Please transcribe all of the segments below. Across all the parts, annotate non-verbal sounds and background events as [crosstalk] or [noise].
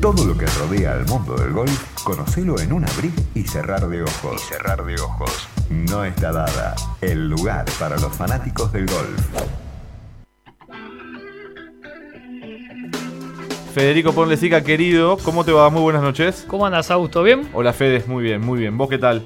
Todo lo que rodea al mundo del golf, conocelo en un abrir y cerrar de ojos. cerrar de ojos. No está dada. El lugar para los fanáticos del golf. Federico Ponlecica, querido, ¿cómo te va? Muy buenas noches. ¿Cómo andas, Augusto? ¿Bien? Hola, Fede, muy bien, muy bien. ¿Vos qué tal?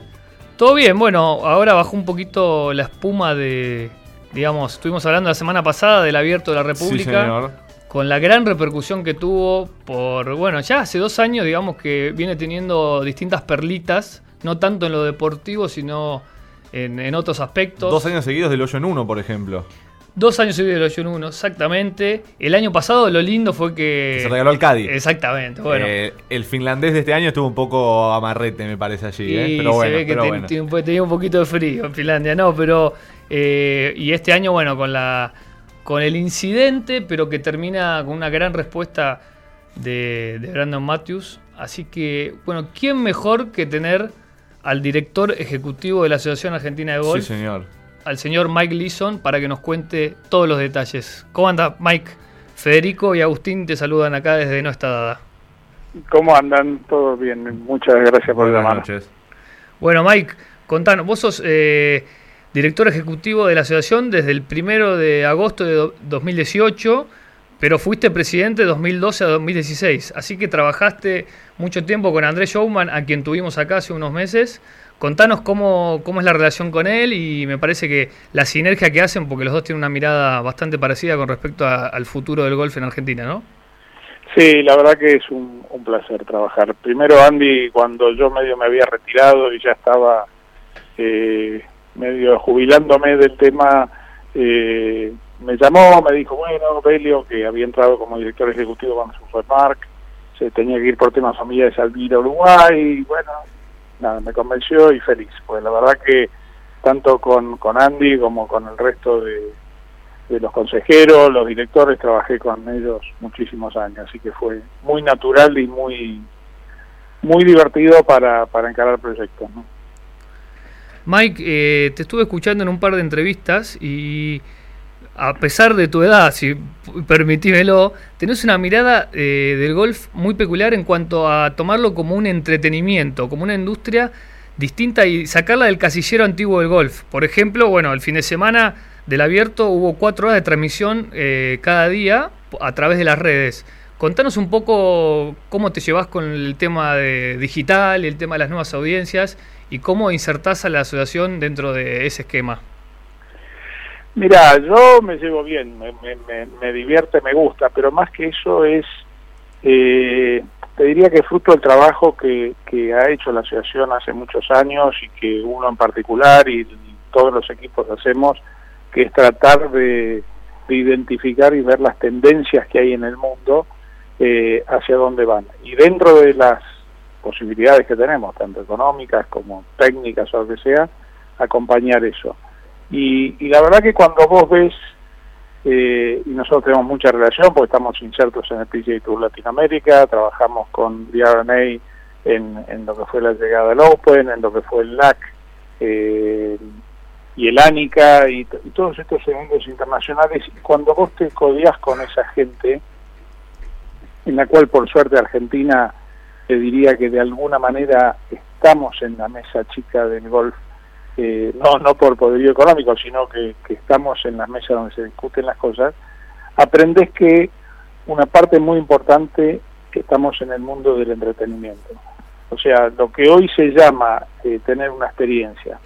Todo bien, bueno, ahora bajó un poquito la espuma de, digamos, estuvimos hablando la semana pasada del abierto de la República. Sí, señor. Con la gran repercusión que tuvo por, bueno, ya hace dos años, digamos, que viene teniendo distintas perlitas, no tanto en lo deportivo, sino en, en otros aspectos. Dos años seguidos del hoyo en uno, por ejemplo. Dos años seguidos del hoyo en uno, exactamente. El año pasado lo lindo fue que... Se regaló al Cádiz. Exactamente, bueno. Eh, el finlandés de este año estuvo un poco amarrete, me parece allí. Y ¿eh? Pero bueno, se ve que pero ten- bueno. tiene un- tenía un poquito de frío en Finlandia, no, pero eh, y este año, bueno, con la con el incidente, pero que termina con una gran respuesta de, de Brandon Matthews. Así que, bueno, ¿quién mejor que tener al director ejecutivo de la Asociación Argentina de Sí, Golf, señor. al señor Mike Leeson, para que nos cuente todos los detalles? ¿Cómo anda, Mike? Federico y Agustín te saludan acá desde No Está Dada. ¿Cómo andan? Todo bien. Muchas gracias por Buenas llamar. noches. Bueno, Mike, contanos, vos sos eh, director ejecutivo de la asociación desde el primero de agosto de do- 2018, pero fuiste presidente de 2012 a 2016, así que trabajaste mucho tiempo con Andrés Showman, a quien tuvimos acá hace unos meses. Contanos cómo, cómo es la relación con él y me parece que la sinergia que hacen, porque los dos tienen una mirada bastante parecida con respecto al futuro del golf en Argentina, ¿no? Sí, la verdad que es un, un placer trabajar. Primero, Andy, cuando yo medio me había retirado y ya estaba eh, medio jubilándome del tema, eh, me llamó, me dijo, bueno, Belio, que había entrado como director ejecutivo cuando se fue Mark, se tenía que ir por temas familiares al a Uruguay, y bueno, nada, me convenció y feliz. Pues la verdad que tanto con, con Andy como con el resto de, de los consejeros, los directores, trabajé con ellos muchísimos años, así que fue muy natural y muy muy divertido para, para encarar proyectos. ¿no? Mike, eh, te estuve escuchando en un par de entrevistas y a pesar de tu edad, si permitímelo, tenés una mirada eh, del golf muy peculiar en cuanto a tomarlo como un entretenimiento, como una industria distinta y sacarla del casillero antiguo del golf. Por ejemplo, bueno, el fin de semana del abierto hubo cuatro horas de transmisión eh, cada día a través de las redes. Contanos un poco cómo te llevas con el tema de digital el tema de las nuevas audiencias y cómo insertás a la asociación dentro de ese esquema. Mira, yo me llevo bien, me, me, me, divierte, me gusta, pero más que eso es, eh, te diría que fruto del trabajo que, ha hecho la asociación hace muchos años y que uno en particular y, todos los equipos hacemos, que es tratar de, de identificar y ver las tendencias que hay en el mundo eh, hacia dónde van. Y dentro de las posibilidades que tenemos, tanto económicas como técnicas o lo que sea, acompañar eso. Y, la verdad que cuando vos ves, eh, y nosotros tenemos mucha relación porque estamos insertos en el PGA Tour Latinoamérica, trabajamos con the RNA en, en lo que fue la llegada del Open, en lo que fue el LAC eh, y el ANICA y todos estos eventos internacionales. Y cuando vos te codias con esa gente, en la cual por suerte Argentina te diría que de alguna manera estamos en la mesa chica del golf eh, no no por poderío económico, sino que, que estamos en las mesas donde se discuten las cosas, aprendes que una parte muy importante que estamos en el mundo del entretenimiento. O sea, lo que hoy se llama eh, tener una experiencia,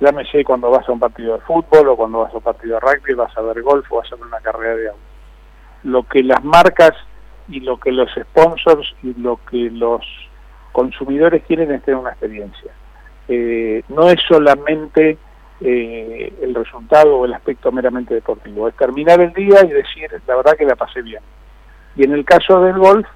llámese cuando vas a un partido de fútbol o cuando vas a un partido de rugby, vas a ver golf o vas a ver una carrera de auto. Lo que las marcas y lo que los sponsors y lo que los consumidores quieren es tener una experiencia eh, no es solamente eh, el resultado o el aspecto meramente deportivo, es terminar el día y decir, la verdad que la pasé bien. Y en el caso del golf,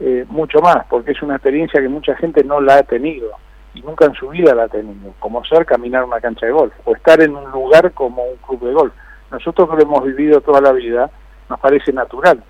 eh, mucho más, porque es una experiencia que mucha gente no la ha tenido y nunca en su vida la ha tenido, como ser caminar una cancha de golf o estar en un lugar como un club de golf. Nosotros lo hemos vivido toda la vida, nos parece natural,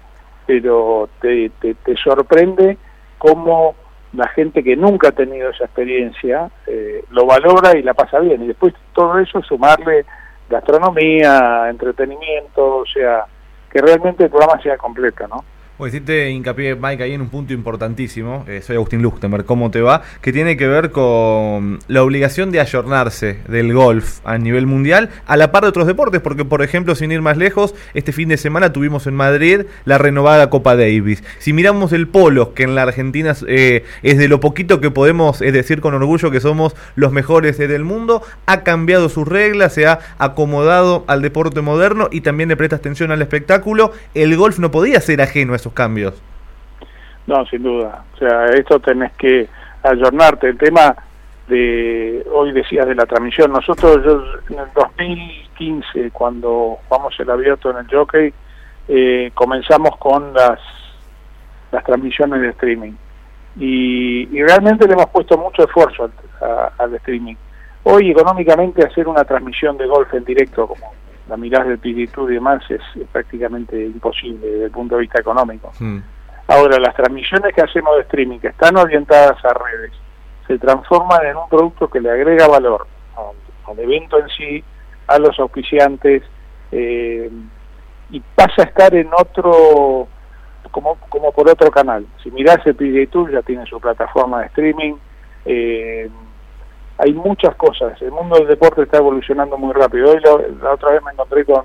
pero te, te, te sorprende cómo la gente que nunca ha tenido esa experiencia eh, lo valora y la pasa bien. Y después todo eso sumarle gastronomía, entretenimiento, o sea, que realmente el programa sea completo, ¿no? Pues hiciste hincapié, Mike, ahí en un punto importantísimo. Eh, soy Agustín Luchtenberg, ¿cómo te va? Que tiene que ver con la obligación de ayornarse del golf a nivel mundial a la par de otros deportes, porque, por ejemplo, sin ir más lejos, este fin de semana tuvimos en Madrid la renovada Copa Davis. Si miramos el polo, que en la Argentina eh, es de lo poquito que podemos decir con orgullo que somos los mejores del mundo, ha cambiado sus reglas, se ha acomodado al deporte moderno y también le presta atención al espectáculo. El golf no podía ser ajeno a esos cambios. No, sin duda. O sea, esto tenés que ayornarte. El tema de, hoy decías de la transmisión, nosotros yo, en el 2015, cuando jugamos el abierto en el jockey, eh, comenzamos con las, las transmisiones de streaming. Y, realmente le hemos puesto mucho esfuerzo al, streaming. Hoy económicamente hacer una transmisión de golf en directo, como la mirada del PGT y demás, es, prácticamente imposible desde el punto de vista económico. Hmm. Ahora, las transmisiones que hacemos de streaming, que están orientadas a redes, se transforman en un producto que le agrega valor al, evento en sí, a los auspiciantes, eh, y pasa a estar en otro, como, como por otro canal. Si mirás el PGA Tour, ya tiene su plataforma de streaming, eh, hay muchas cosas. El mundo del deporte está evolucionando muy rápido. Hoy la otra vez me encontré con,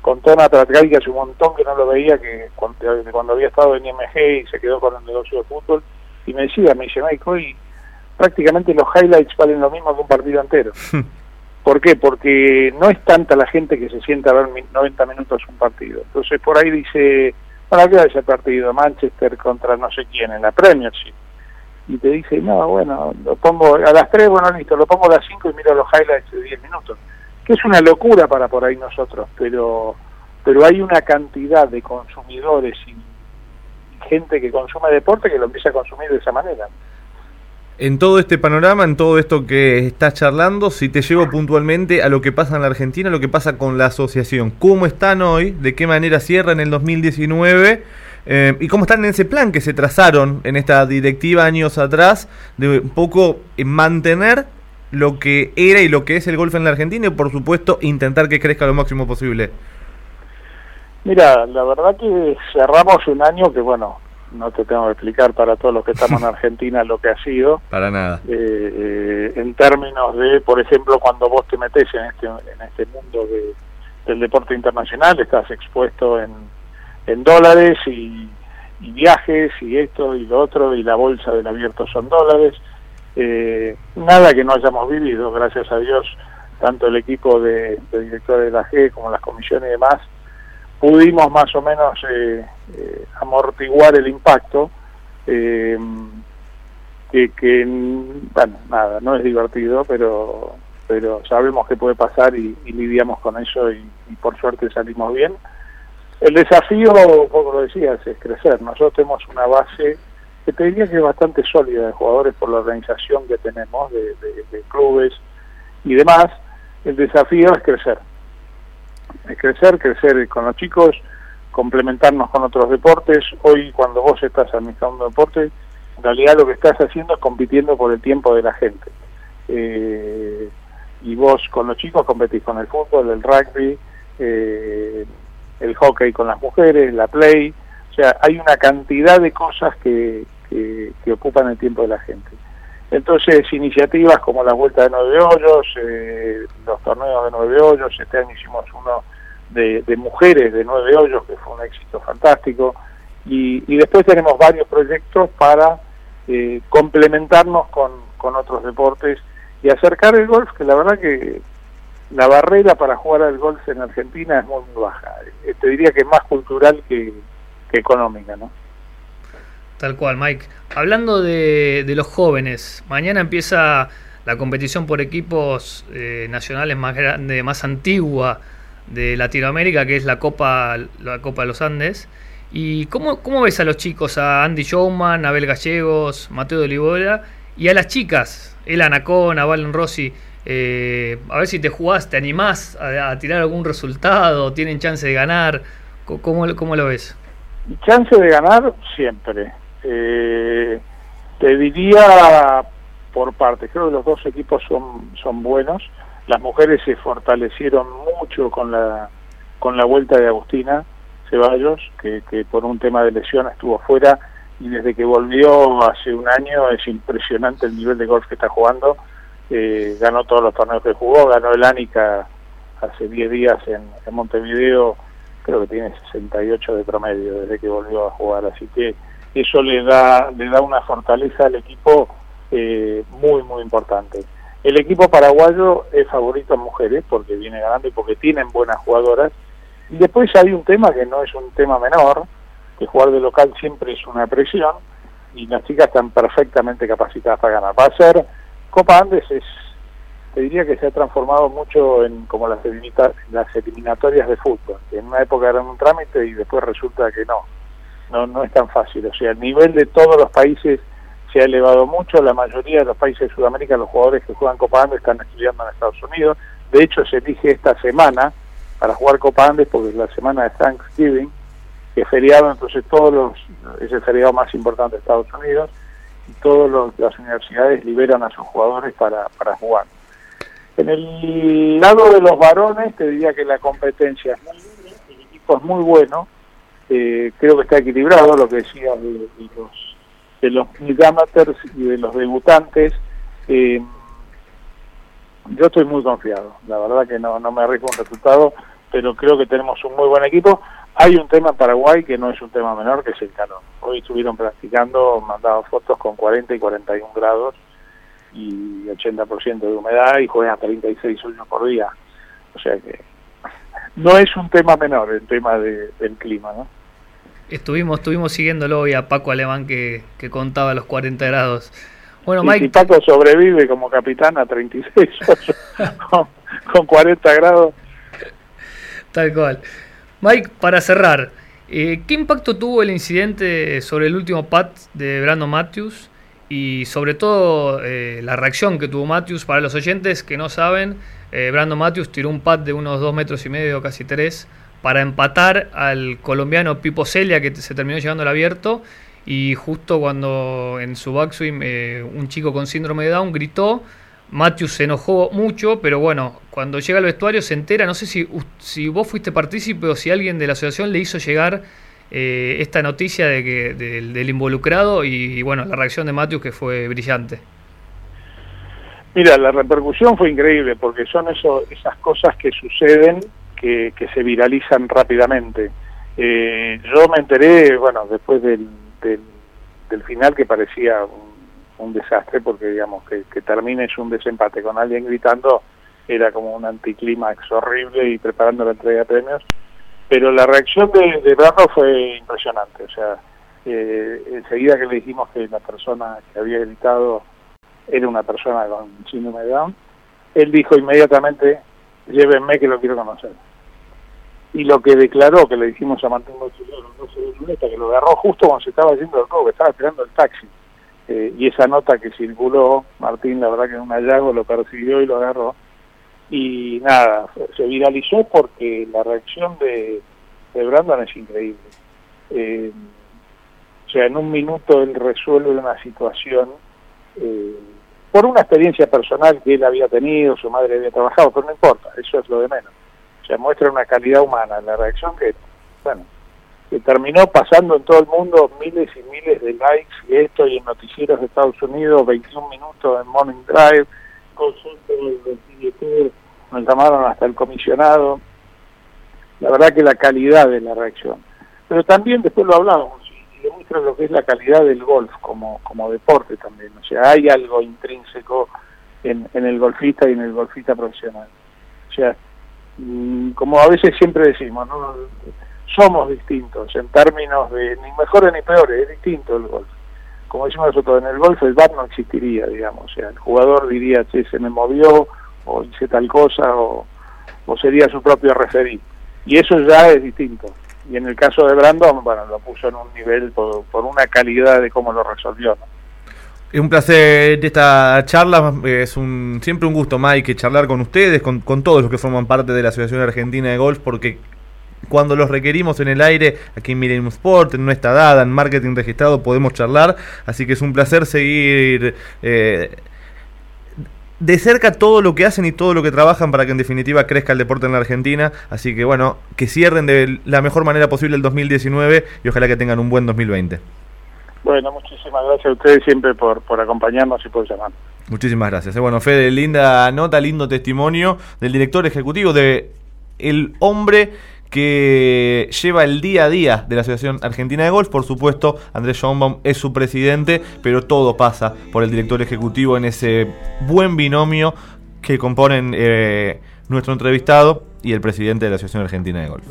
con Tona Tratgai, que hace un montón que no lo veía, que cuando, había estado en IMG y se quedó con el negocio de fútbol, y me decía, me dice, Mike, hoy prácticamente los highlights valen lo mismo que un partido entero. [laughs] ¿Por qué? Porque no es tanta la gente que se sienta a ver 90 minutos un partido. Entonces por ahí dice, ¿para qué va ese partido? Manchester contra no sé quién, en la Premiership y te dice, no, bueno, lo pongo a las 3, bueno, listo, lo pongo a las 5 y miro los highlights de 10 minutos. Que es una locura para por ahí nosotros, pero, pero hay una cantidad de consumidores y gente que consume deporte que lo empieza a consumir de esa manera. En todo este panorama, en todo esto que estás charlando, si te llevo puntualmente a lo que pasa en la Argentina, lo que pasa con la asociación, ¿cómo están hoy? ¿De qué manera cierran el 2019? Eh, ¿Y cómo están en ese plan que se trazaron en esta directiva años atrás de un poco mantener lo que era y lo que es el golf en la Argentina y por supuesto intentar que crezca lo máximo posible? Mira, la verdad que cerramos un año que bueno, no te tengo que explicar para todos los que estamos en [laughs] Argentina lo que ha sido. Para nada. Eh, eh, en términos de, por ejemplo, cuando vos te metes en este, en este mundo de, del deporte internacional, estás expuesto en en dólares y, viajes y esto y lo otro y la bolsa del abierto son dólares. Eh, nada que no hayamos vivido, gracias a Dios, tanto el equipo de, directores de la G como las comisiones y demás, pudimos más o menos eh, eh, amortiguar el impacto. que, que, bueno, nada, no es divertido, pero pero sabemos que puede pasar y, lidiamos con eso y por suerte salimos bien. El desafío, como lo decías, es crecer. Nosotros tenemos una base que te diría que es bastante sólida de jugadores por la organización que tenemos de, clubes y demás. El desafío es crecer. Es crecer, crecer con los chicos, complementarnos con otros deportes. Hoy cuando vos estás administrando un deporte, en realidad lo que estás haciendo es compitiendo por el tiempo de la gente. Eh, y vos con los chicos competís con el fútbol, el rugby, eh, el hockey con las mujeres, la play, o sea, hay una cantidad de cosas que, que, ocupan el tiempo de la gente. Entonces, iniciativas como la Vuelta de Nueve Hoyos, eh, los torneos de Nueve Hoyos, este año hicimos uno de, mujeres de Nueve Hoyos, que fue un éxito fantástico, y, después tenemos varios proyectos para eh, complementarnos con, con otros deportes y acercar el golf, que la verdad que la barrera para jugar al golf en Argentina es muy, baja. Eh, te diría que es más cultural que, económica, ¿no? Tal cual, Mike. Hablando de, los jóvenes, mañana empieza la competición por equipos eh, nacionales más grande, más antigua de Latinoamérica, que es la Copa, la Copa de los Andes. ¿Y cómo, cómo ves a los chicos, a Andy Showman, Abel Gallegos, Mateo de Olivora, y a las chicas, El Anacona, Valen Rossi? Eh, a ver si te jugás, te animás a, tirar algún resultado, tienen chance de ganar. ¿Cómo, cómo lo ves? Chance de ganar siempre. Eh, te diría por parte, creo que los dos equipos son, son buenos. Las mujeres se fortalecieron mucho con la, con la vuelta de Agustina. Ceballos, que, que por un tema de lesión estuvo fuera y desde que volvió hace un año es impresionante el nivel de golf que está jugando. Eh, ganó todos los torneos que jugó, ganó el Ánica hace 10 días en, Montevideo, creo que tiene 68 de promedio desde que volvió a jugar, así que eso le da, le da una fortaleza al equipo eh, muy, muy importante. El equipo paraguayo es favorito a mujeres porque viene ganando y porque tienen buenas jugadoras. Y después hay un tema que no es un tema menor, que jugar de local siempre es una presión y las chicas están perfectamente capacitadas para ganar. Va a ser Copa Andes es te diría que se ha transformado mucho en como las, las eliminatorias de fútbol, que en una época eran un trámite y después resulta que no, no, es tan fácil. O sea, el nivel de todos los países se ha elevado mucho, la mayoría de los países de Sudamérica, los jugadores que juegan Copa Andes están estudiando en Estados Unidos, de hecho se elige esta semana para jugar Copa Andes porque es la semana de Thanksgiving, que es feriado, entonces todos los, es el feriado más importante de Estados Unidos, y todas las universidades liberan a sus jugadores para, para jugar. En el lado de los varones, te diría que la competencia es muy buena, el equipo es muy bueno, eh, creo que está equilibrado, lo que decía de, los de los amateurs y de los debutantes. Eh, yo estoy muy confiado, la verdad que no, no me arriesgo un resultado, pero creo que tenemos un muy buen equipo. Hay un tema en Paraguay que no es un tema menor, que es el calor. Hoy estuvieron practicando, mandado fotos con 40 y 41 grados y 80% de humedad y juegan 36 horas por día. O sea que no es un tema menor el tema del clima, ¿no? Estuvimos, estuvimos siguiéndolo hoy a Paco Alemán que, que contaba los 40 grados. Bueno, Mike. Paco sobrevive como capitán a 36 [laughs] con, con 40 grados. Tal cual. Mike, para cerrar, eh, ¿qué impacto tuvo el incidente sobre el último pat de Brandon Matthews? y sobre todo eh, la reacción que tuvo Matthews para los oyentes que no saben, eh, Brandon Matthews tiró un pad de unos dos metros y medio, casi tres, para empatar al colombiano Pipo Celia que se terminó llevando al abierto y justo cuando en su backswing eh, un chico con síndrome de Down gritó, Matthews se enojó mucho, pero bueno, cuando llega al vestuario se entera, no sé si, si vos fuiste partícipe o si alguien de la asociación le hizo llegar eh, esta noticia de que, del involucrado y, bueno, la reacción de Matthews que fue brillante. Mira, la repercusión fue increíble porque son eso, esas cosas que suceden que, que se viralizan rápidamente. Eh, yo me enteré, bueno, después del, del, final que parecía un, desastre porque digamos que, que termines un desempate con alguien gritando era como un anticlímax horrible y preparando la entrega de premios pero la reacción de, de fue impresionante, o sea, eh, enseguida que le dijimos que la persona que había gritado era una persona con síndrome de Down, él dijo inmediatamente, llévenme que lo quiero conocer. Y lo que declaró, que le dijimos a Martín no que lo agarró justo cuando se estaba yendo el robo, estaba esperando el taxi. Eh, y esa nota que circuló, Martín, la verdad que en un hallazgo lo persiguió y lo agarró y nada, se viralizó porque la reacción de, de Brandon es increíble. Eh, o sea, en un minuto él resuelve una situación eh, por una experiencia personal que él había tenido, su madre había trabajado, pero no importa, eso es lo de menos. O sea, muestra una calidad humana la reacción que, bueno, que terminó pasando en todo el mundo miles y miles de likes y esto y en noticieros de Estados Unidos, 21 minutos en Morning Drive, consulta del nos llamaron hasta el comisionado. La verdad que la calidad de la reacción. Pero también después lo hablamos y demuestra lo que es la calidad del golf como, como deporte también. O sea, hay algo intrínseco en, en el golfista y en el golfista profesional. O sea, mm, como a veces siempre decimos, ¿no? Somos distintos en términos de ni mejores ni peores, es distinto el golf como decimos nosotros, en el golf el bar no existiría, digamos, o sea, el jugador diría, che, se me movió, o hice tal cosa, o, sería su propio referir. Y eso ya es distinto. Y en el caso de Brandon, bueno, lo puso en un nivel por, por una calidad de cómo lo resolvió, Es un placer de esta charla, es un siempre un gusto, Mike, charlar con ustedes, con, con todos los que forman parte de la Asociación Argentina de Golf, porque cuando los requerimos en el aire, aquí en Millennium Sport, en nuestra dada, en marketing registrado, podemos charlar. Así que es un placer seguir eh, de cerca todo lo que hacen y todo lo que trabajan para que en definitiva crezca el deporte en la Argentina. Así que bueno, que cierren de la mejor manera posible el 2019 y ojalá que tengan un buen 2020. Bueno, muchísimas gracias a ustedes siempre por, por acompañarnos y por llamar. Muchísimas gracias. Eh, bueno, Fede, linda nota, lindo testimonio del director ejecutivo de el hombre que lleva el día a día de la Asociación Argentina de Golf. Por supuesto, Andrés Schoenbaum es su presidente, pero todo pasa por el director ejecutivo en ese buen binomio que componen eh, nuestro entrevistado y el presidente de la Asociación Argentina de Golf.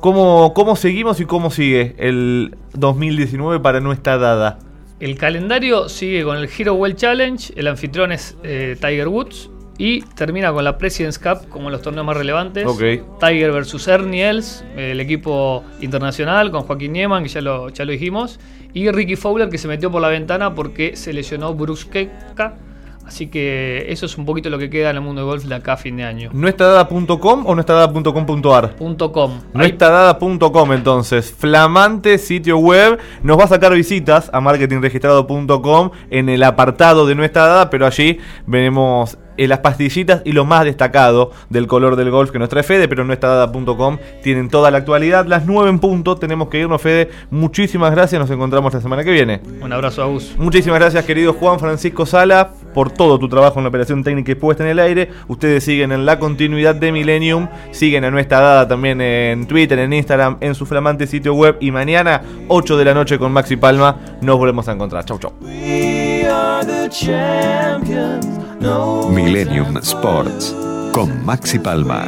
¿Cómo, ¿Cómo seguimos y cómo sigue el 2019 para nuestra dada? El calendario sigue con el Hero World Challenge, el anfitrión es eh, Tiger Woods, y termina con la President's Cup como los torneos más relevantes. Tiger versus Ernie Els, el equipo internacional con Joaquín Nieman, que ya lo, ya lo dijimos. Y Ricky Fowler, que se metió por la ventana porque se lesionó Bruce Keka. Así que eso es un poquito lo que queda en el mundo de golf de acá a fin de año. ¿Nuestradada.com o nuestradada.com.ar? .com. Nuestradada.com entonces, flamante sitio web. Nos va a sacar visitas a marketingregistrado.com en el apartado de Nuestra Dada, pero allí veremos las pastillitas y lo más destacado del color del golf que nos trae Fede, pero en nuestra dada.com tienen toda la actualidad. Las 9 en punto, tenemos que irnos, Fede. Muchísimas gracias, nos encontramos la semana que viene. Un abrazo, Agus. Muchísimas gracias, querido Juan Francisco Sala, por todo tu trabajo en la operación técnica y puesta en el aire. Ustedes siguen en la continuidad de Millennium, siguen a nuestra dada también en Twitter, en Instagram, en su flamante sitio web. Y mañana, 8 de la noche con Maxi Palma, nos volvemos a encontrar. Chau, chau. Millennium Sports con Maxi Palma.